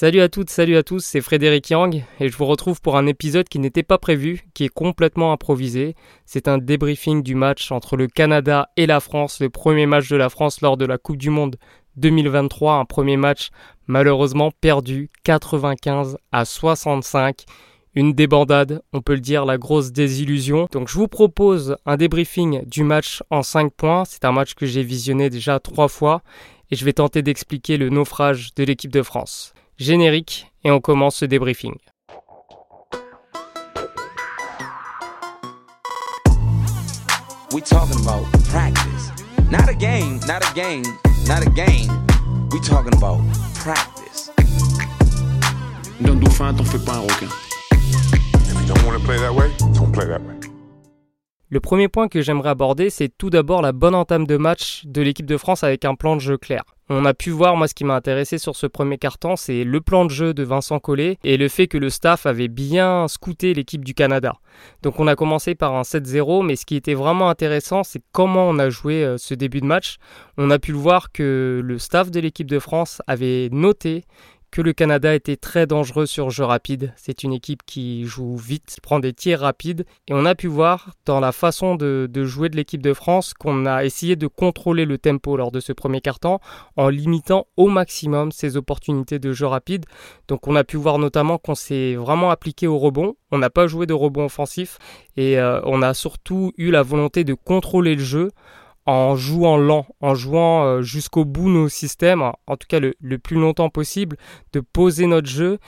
Salut à toutes, salut à tous, c'est Frédéric Yang et je vous retrouve pour un épisode qui n'était pas prévu, qui est complètement improvisé. C'est un débriefing du match entre le Canada et la France, le premier match de la France lors de la Coupe du Monde 2023, un premier match malheureusement perdu 95 à 65. Une débandade, on peut le dire, la grosse désillusion. Donc je vous propose un débriefing du match en 5 points. C'est un match que j'ai visionné déjà 3 fois et je vais tenter d'expliquer le naufrage de l'équipe de France générique et on commence ce débriefing. We talking about practice. Not a game, not a game, not a game. We talking about practice. D'un dauphin, t'en fais pas un requin. If you don't want to play that way, don't play that way. Le premier point que j'aimerais aborder, c'est tout d'abord la bonne entame de match de l'équipe de France avec un plan de jeu clair. On a pu voir, moi, ce qui m'a intéressé sur ce premier carton, c'est le plan de jeu de Vincent Collet et le fait que le staff avait bien scouté l'équipe du Canada. Donc, on a commencé par un 7-0, mais ce qui était vraiment intéressant, c'est comment on a joué euh, ce début de match. On a pu le voir que le staff de l'équipe de France avait noté que le Canada était très dangereux sur jeu rapide. C'est une équipe qui joue vite, prend des tirs rapides. Et on a pu voir dans la façon de, jouer de l'équipe de France qu'on a essayé de contrôler le tempo lors de ce premier quart-temps en limitant au maximum ses opportunités de jeu rapide. Donc on a pu voir notamment qu'on s'est vraiment appliqué au rebond. On n'a pas joué de rebond offensif et euh, on a surtout eu la volonté de contrôler le jeu en jouant lent, en jouant euh, jusqu'au bout nos systèmes, en tout cas le, le plus longtemps possible, de poser notre jeu.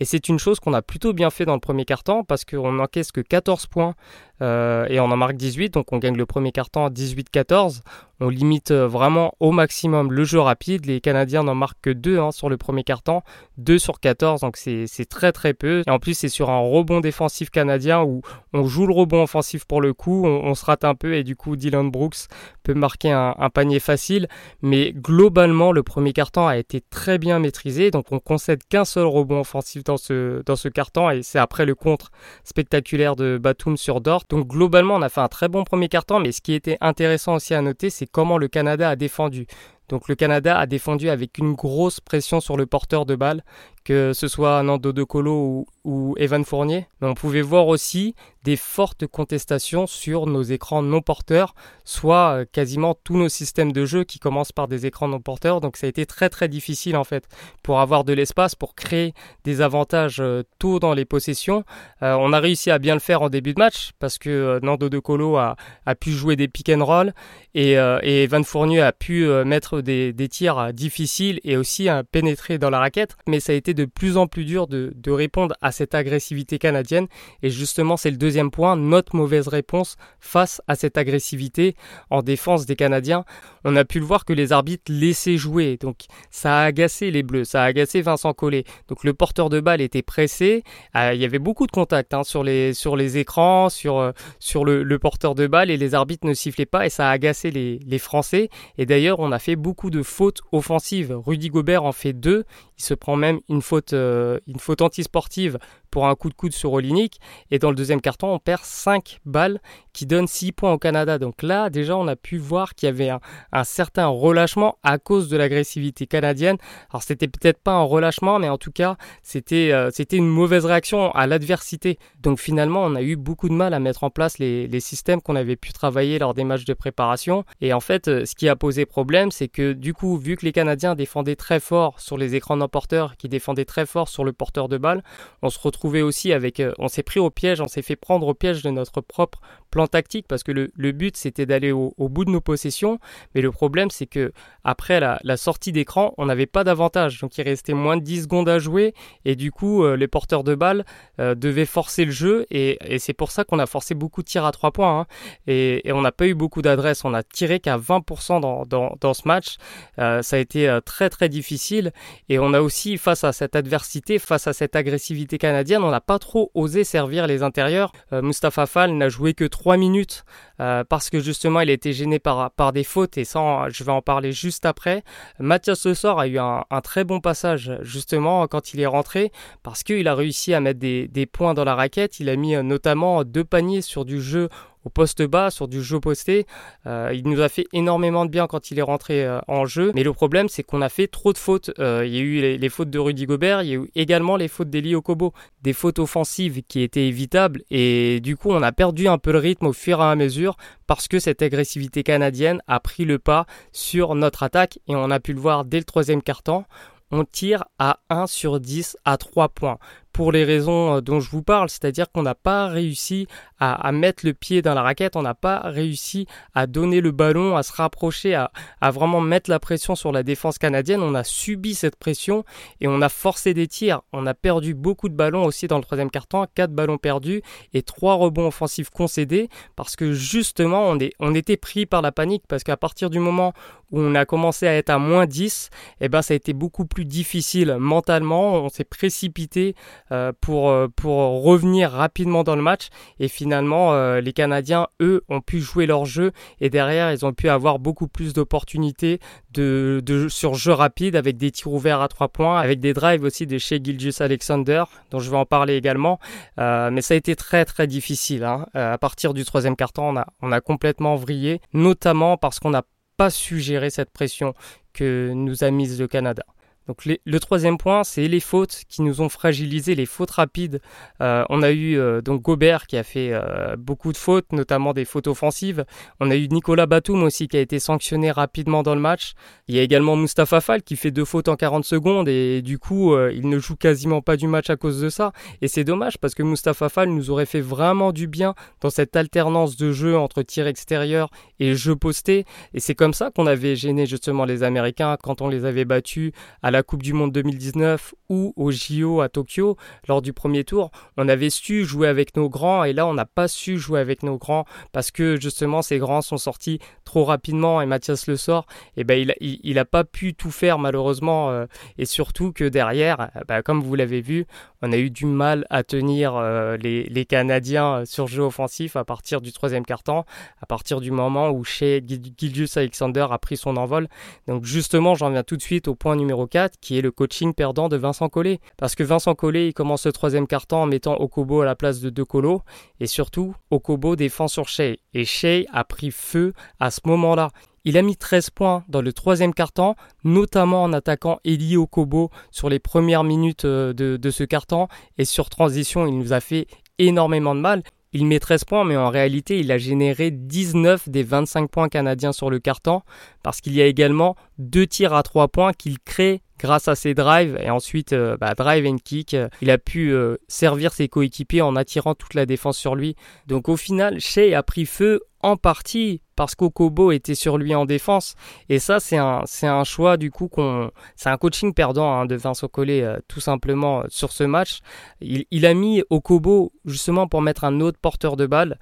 Et c'est une chose qu'on a plutôt bien fait dans le premier quart-temps parce qu'on n'encaisse que 14 points euh, et on en marque 18, donc on gagne le premier quart-temps à 18-14 on limite euh, vraiment au maximum le jeu rapide. Les Canadiens n'en marquent que 2 hein, sur le premier quart-temps, 2 sur 14, donc c'est très très peu. Et en plus, c'est sur un rebond défensif canadien où on joue le rebond offensif pour le coup, on, se rate un peu et du coup Dylan Brooks peut marquer un, panier facile. Mais globalement, le premier quart-temps a été très bien maîtrisé, donc on concède qu'un seul rebond offensif dans ce, dans ce quart-temps et c'est après le contre spectaculaire de Batum sur Dort. Donc globalement, on a fait un très bon premier quart-temps, mais ce qui était intéressant aussi à noter, c'est comment le Canada a défendu. Donc le Canada a défendu avec une grosse pression sur le porteur de balle, que ce soit Nando De Colo ou, Evan Fournier. Mais on pouvait voir aussi des fortes contestations sur nos écrans non porteurs, soit euh, quasiment tous nos systèmes de jeu qui commencent par des écrans non porteurs. Donc ça a été très très difficile en fait pour avoir de l'espace, pour créer des avantages euh, tôt dans les possessions. Euh, on a réussi à bien le faire en début de match parce que Nando De Colo a, pu jouer des pick and roll et, et Evan Fournier a pu mettre des, tirs difficiles et aussi pénétrer dans la raquette, mais ça a été de plus en plus dur de, répondre à cette agressivité canadienne. Et justement, c'est le deuxième point, notre mauvaise réponse face à cette agressivité en défense des Canadiens. On a pu le voir que les arbitres laissaient jouer, donc ça a agacé les Bleus, ça a agacé Vincent Collet. Donc le porteur de balle était pressé, euh, il y avait beaucoup de contacts hein, sur, les, sur les écrans, sur, euh, sur le, le, porteur de balle, et les arbitres ne sifflaient pas, et ça a agacé les, les Français. Et d'ailleurs, on a fait beaucoup de fautes offensives. Rudy Gobert en fait deux. Il se prend même une faute, euh, une antisportive pour un coup de coude sur Olinik. Et dans le deuxième carton, on perd 5 balles qui donnent 6 points au Canada. Donc là, déjà, on a pu voir qu'il y avait un, certain relâchement à cause de l'agressivité canadienne. Alors, c'était peut-être pas un relâchement, mais en tout cas, c'était euh, c'était une mauvaise réaction à l'adversité. Donc finalement, on a eu beaucoup de mal à mettre en place les, les systèmes qu'on avait pu travailler lors des matchs de préparation. Et en fait, euh, ce qui a posé problème, c'est que du coup, vu que les Canadiens défendaient très fort sur les écrans non-porteurs, qui défendaient très fort sur le porteur de balle, on se retrouve aussi avec, euh, on s'est pris au piège, on s'est fait prendre au piège de notre propre plan tactique parce que le, but c'était d'aller au, bout de nos possessions, mais le problème c'est que après la, sortie d'écran, on n'avait pas d'avantage, donc il restait moins de 10 secondes à jouer. Et du coup euh, les porteurs de balles euh, devaient forcer le jeu. Et, c'est pour ça qu'on a forcé beaucoup de tirs à 3 points hein. et, on n'a pas eu beaucoup d'adresses, on a tiré qu'à 20% dans, dans, ce match, ça a été très très difficile. Et on a aussi face à cette adversité, face à cette agressivité canadienne, on n'a pas trop osé servir les intérieurs. Euh, Mustapha Fall n'a joué que 3 minutes euh, parce que justement il a été gêné par, par des fautes et ça je vais en parler juste après. Mathias Le a eu un, très bon passage justement quand il est rentré parce qu'il a réussi à mettre des, des, points dans la raquette. Il a mis euh, notamment deux paniers sur du jeu au poste bas, sur du jeu posté. Euh, il nous a fait énormément de bien quand il est rentré euh, en jeu. Mais le problème, c'est qu'on a fait trop de fautes. Euh, il y a eu les, fautes de Rudy Gobert, il y a eu également les fautes d'Eli Okobo. Des fautes offensives qui étaient évitables. Et du coup, on a perdu un peu le rythme au fur et à mesure parce que cette agressivité canadienne a pris le pas sur notre attaque. Et on a pu le voir dès le troisième quart-temps on tire à 1 sur 10 à 3 points pour les raisons dont je vous parle, c'est-à-dire qu'on n'a pas réussi à, mettre le pied dans la raquette, on n'a pas réussi à donner le ballon, à se rapprocher, à, vraiment mettre la pression sur la défense canadienne. On a subi cette pression et on a forcé des tirs. On a perdu beaucoup de ballons aussi dans le troisième quart-temps, 4 ballons perdus et 3 rebonds offensifs concédés parce que justement on, était pris par la panique parce qu'à partir du moment où on a commencé à être à moins 10, eh ben ça a été beaucoup plus difficile mentalement, on s'est précipité euh, pour, euh, pour revenir rapidement dans le match. Et finalement, euh, les Canadiens, eux, ont pu jouer leur jeu et derrière, ils ont pu avoir beaucoup plus d'opportunités de, sur jeu rapide avec des tirs ouverts à trois points, avec des drives aussi de chez Gilgis Alexander, dont je vais en parler également. mais ça a été très très difficile. Hein. à partir du troisième quart-temps, on a, on a complètement vrillé, notamment parce qu'on n'a pas su gérer cette pression que nous a mise le Canada. Donc le troisième point, c'est les fautes qui nous ont fragilisé, les fautes rapides. Euh, on a eu euh, donc Gobert qui a fait euh, beaucoup de fautes, notamment des fautes offensives. On a eu Nicolas Batum aussi qui a été sanctionné rapidement dans le match. Il y a également Mustafa Fall qui fait deux fautes en 40 secondes et du coup il ne joue quasiment pas du match à cause de ça. Et c'est dommage parce que Mustafa Fall nous aurait fait vraiment du bien dans cette alternance de jeu entre tir extérieur et jeu posté. Et c'est comme ça qu'on avait gêné justement les Américains quand on les avait battus la Coupe du Monde 2019 ou au JO à Tokyo, lors du premier tour, on avait su jouer avec nos grands et là on n'a pas su jouer avec nos grands parce que justement ces grands sont sortis trop rapidement et Mathias Le Sort, et eh ben il, a pas pu tout faire malheureusement euh, et surtout que derrière, eh ben, comme vous l'avez vu, on a eu du mal à tenir euh, les, Canadiens sur jeu offensif à partir du troisième quart-temps, à partir du moment où chez Gildius Alexander a pris son envol. Donc justement, j'en viens tout de suite au point numéro 4 qui est le coaching perdant de Vincent Collet. Parce que Vincent Collet, commence le troisième quart-temps en mettant Okobo à la place de De Colo. Et surtout, Okobo défend sur Shea. Et Shea a pris feu à ce moment-là. Il a mis 13 points dans le troisième quart-temps, notamment en attaquant Eli Okobo sur les premières minutes euh, de, ce quart-temps. Et sur transition, il nous a fait énormément de mal. Il met 13 points, mais en réalité, il a généré 19 des 25 points canadiens sur le carton, parce qu'il y a également deux tirs à 3 points qu'il crée grâce à ses drives et ensuite euh, bah, drive and kick. il a pu euh, servir ses coéquipiers en attirant toute la défense sur lui. Donc au final, Shea a pris feu en partie parce qu'Okobo était sur lui en défense. Et ça, c'est un, c'est un choix du coup qu'on, c'est un coaching perdant hein, de Vincent Collet euh, tout simplement sur ce match. Il, il, a mis Okobo justement pour mettre un autre porteur de balle,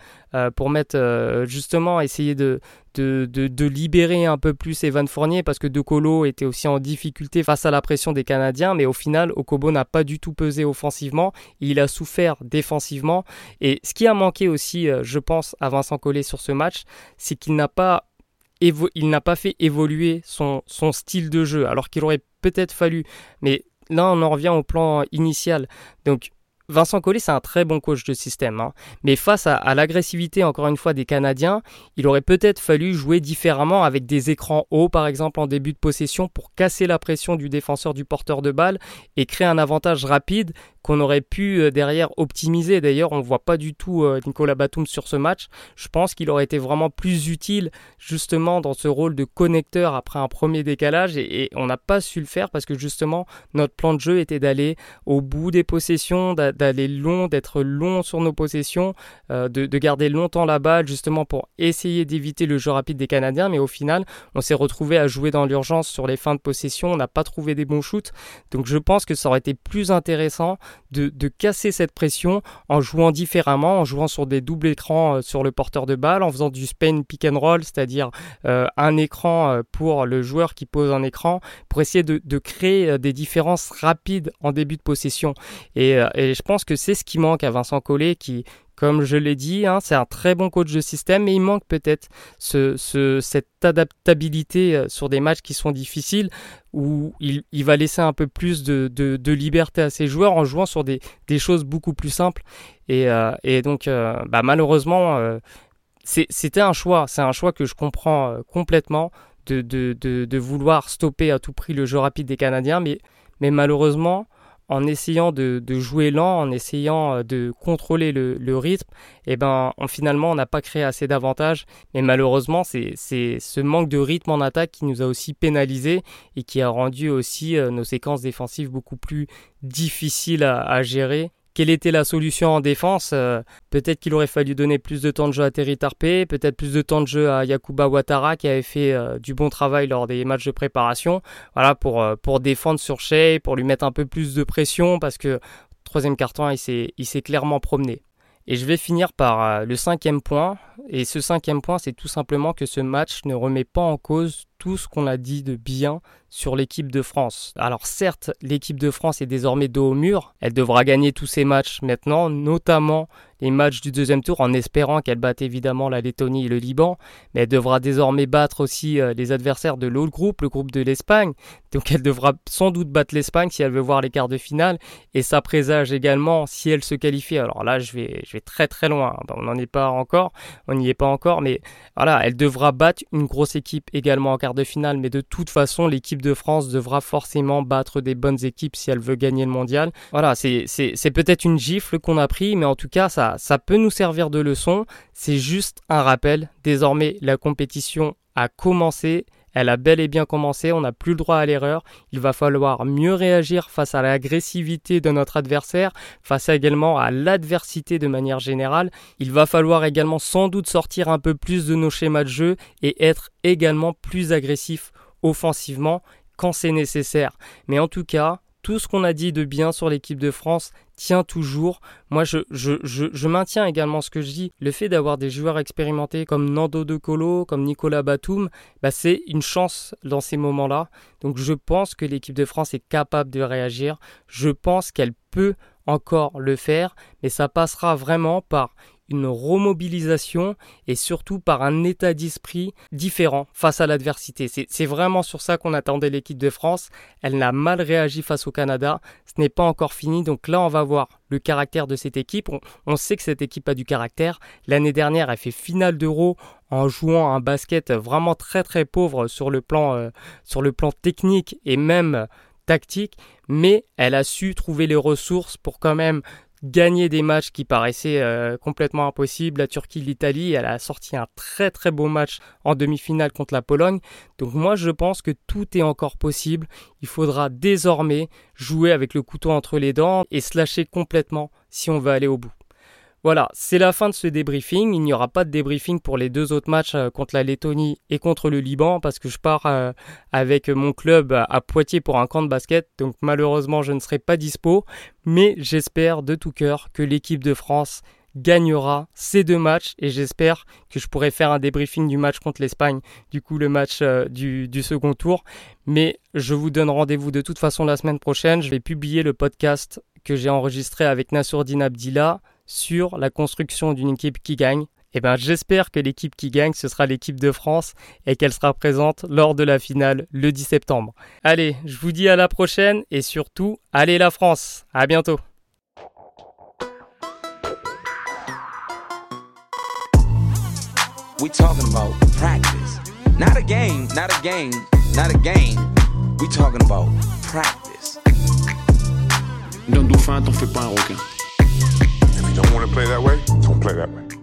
pour mettre justement essayer de, de, libérer un peu plus Evan Fournier parce que De Colo était aussi en difficulté face à la pression des Canadiens, mais au final, Okobo n'a pas du tout pesé offensivement, il a souffert défensivement. Et ce qui a manqué aussi, euh, je pense, à Vincent Collet sur ce match, c'est qu'il n'a pas il n'a pas fait évoluer son, son style de jeu, alors qu'il aurait peut-être fallu. Mais là, on en revient au plan initial. Donc, Vincent Collet, c'est un très bon coach de système. Hein. Mais face à, l'agressivité, encore une fois, des Canadiens, il aurait peut-être fallu jouer différemment avec des écrans hauts, par exemple, en début de possession, pour casser la pression du défenseur du porteur de balle et créer un avantage rapide qu'on aurait pu euh, derrière optimiser. D'ailleurs, on ne voit pas du tout euh, Nicolas Batum sur ce match. Je pense qu'il aurait été vraiment plus utile, justement, dans ce rôle de connecteur après un premier décalage. et on n'a pas su le faire parce que, justement, notre plan de jeu était d'aller au bout des possessions, d'aller long, d'être long sur nos possessions, euh, de, garder longtemps la balle justement pour essayer d'éviter le jeu rapide des Canadiens. Mais au final, on s'est retrouvé à jouer dans l'urgence sur les fins de possession. On n'a pas trouvé des bons shoots. Donc je pense que ça aurait été plus intéressant de, casser cette pression en jouant différemment, en jouant sur des doubles écrans euh, sur le porteur de balle, en faisant du Spain pick and roll, c'est-à-dire euh, un écran pour le joueur qui pose un écran, pour essayer de, créer des différences rapides en début de possession. Et, et je pense que c'est ce qui manque à Vincent Collet, qui, comme je l'ai dit, hein, c'est un très bon coach de système, mais il manque peut-être ce, cette adaptabilité euh, sur des matchs qui sont difficiles, où il, va laisser un peu plus de, liberté à ses joueurs en jouant sur des, choses beaucoup plus simples. Et, euh, donc, euh, bah, malheureusement, c'était un choix, c'est un choix que je comprends complètement de, vouloir stopper à tout prix le jeu rapide des Canadiens, mais malheureusement, en essayant de, jouer lent, en essayant euh, de contrôler le, rythme, eh ben, finalement, on n'a pas créé assez d'avantages. Mais malheureusement, c'est ce manque de rythme en attaque qui nous a aussi pénalisé et qui a rendu aussi euh, nos séquences défensives beaucoup plus difficiles à gérer quelle était la solution en défense euh, Peut-être qu'il aurait fallu donner plus de temps de jeu à Terry Tarpé, peut-être plus de temps de jeu à Yakuba Ouattara qui avait fait euh, du bon travail lors des matchs de préparation. Voilà pour euh, pour défendre sur Shea, pour lui mettre un peu plus de pression parce que troisième carton il il s'est clairement promené. Et je vais finir par le cinquième point. Et ce cinquième point, c'est tout simplement que ce match ne remet pas en cause tout ce qu'on a dit de bien sur l'équipe de France. Alors certes, l'équipe de France est désormais dos au mur, elle devra gagner tous ses matchs maintenant, notamment les matchs du deuxième tour en espérant qu'elle batte évidemment la Lettonie et le Liban, mais elle devra désormais battre aussi euh, les adversaires de l'autre groupe, le groupe de l'Espagne. Donc elle devra sans doute battre l'Espagne si elle veut voir les quarts de finale et ça présage également si elle se qualifie. Alors là, je vais je vais très très loin, on n'en est pas encore, on n'y est pas encore mais voilà, elle devra battre une grosse équipe également en quart de finale, mais de toute façon, l'équipe de France devra forcément battre des bonnes équipes si elle veut gagner le mondial. Voilà, c'est peut-être une gifle qu'on a pris, mais en tout cas, ça, ça peut nous servir de leçon. C'est juste un rappel. Désormais, la compétition a commencé elle a bel et bien commencé, on n'a plus le droit à l'erreur. Il va falloir mieux réagir face à l'agressivité de notre adversaire, face également à l'adversité de manière générale. Il va falloir également sans doute sortir un peu plus de nos schémas de jeu et être également plus agressif offensivement quand c'est nécessaire. Mais en tout cas, tout ce qu'on a dit de bien sur l'équipe de France tient toujours. Moi, je, maintiens également ce que je dis. Le fait d'avoir des joueurs expérimentés comme Nando De Colo, comme Nicolas Batum, bah, c'est une chance dans ces moments-là. Donc, je pense que l'équipe de France est capable de réagir. Je pense qu'elle peut encore le faire, mais ça passera vraiment par une remobilisation et surtout par un état d'esprit différent face à l'adversité. C'est vraiment sur ça qu'on attendait l'équipe de France. Elle n'a mal réagi face au Canada. Ce n'est pas encore fini. Donc là, on va voir le caractère de cette équipe. On, sait que cette équipe a du caractère. L'année dernière, elle fait finale d'Euro en jouant un basket vraiment très très pauvre sur le plan, euh, sur le plan technique et même tactique, mais elle a su trouver les ressources pour quand même gagner des matchs qui paraissaient euh, complètement impossibles. La Turquie, l'Italie, elle a sorti un très très beau match en demi-finale contre la Pologne. Donc moi je pense que tout est encore possible. Il faudra désormais jouer avec le couteau entre les dents et se lâcher complètement si on veut aller au bout. Voilà, c'est la fin de ce débriefing. Il n'y aura pas de débriefing pour les deux autres matchs euh, contre la Lettonie et contre le Liban parce que je pars euh, avec mon club à Poitiers pour un camp de basket. Donc malheureusement, je ne serai pas dispo. Mais j'espère de tout cœur que l'équipe de France gagnera ces deux matchs et j'espère que je pourrai faire un débriefing du match contre l'Espagne, du coup le match euh, du, du, second tour. Mais je vous donne rendez-vous de toute façon la semaine prochaine. Je vais publier le podcast que j'ai enregistré avec Nassourdine Abdillah sur la construction d'une équipe qui gagne. Et eh ben, j'espère que l'équipe qui gagne, ce sera l'équipe de France et qu'elle sera présente lors de la finale le 10 septembre. Allez, je vous dis à la prochaine et surtout, allez la France. À bientôt. We talking about practice. Not a game, not a game, not a game. We talking about practice. Dans dauphin, t'en fais pas un requin. Don't want to play that way, don't play that way.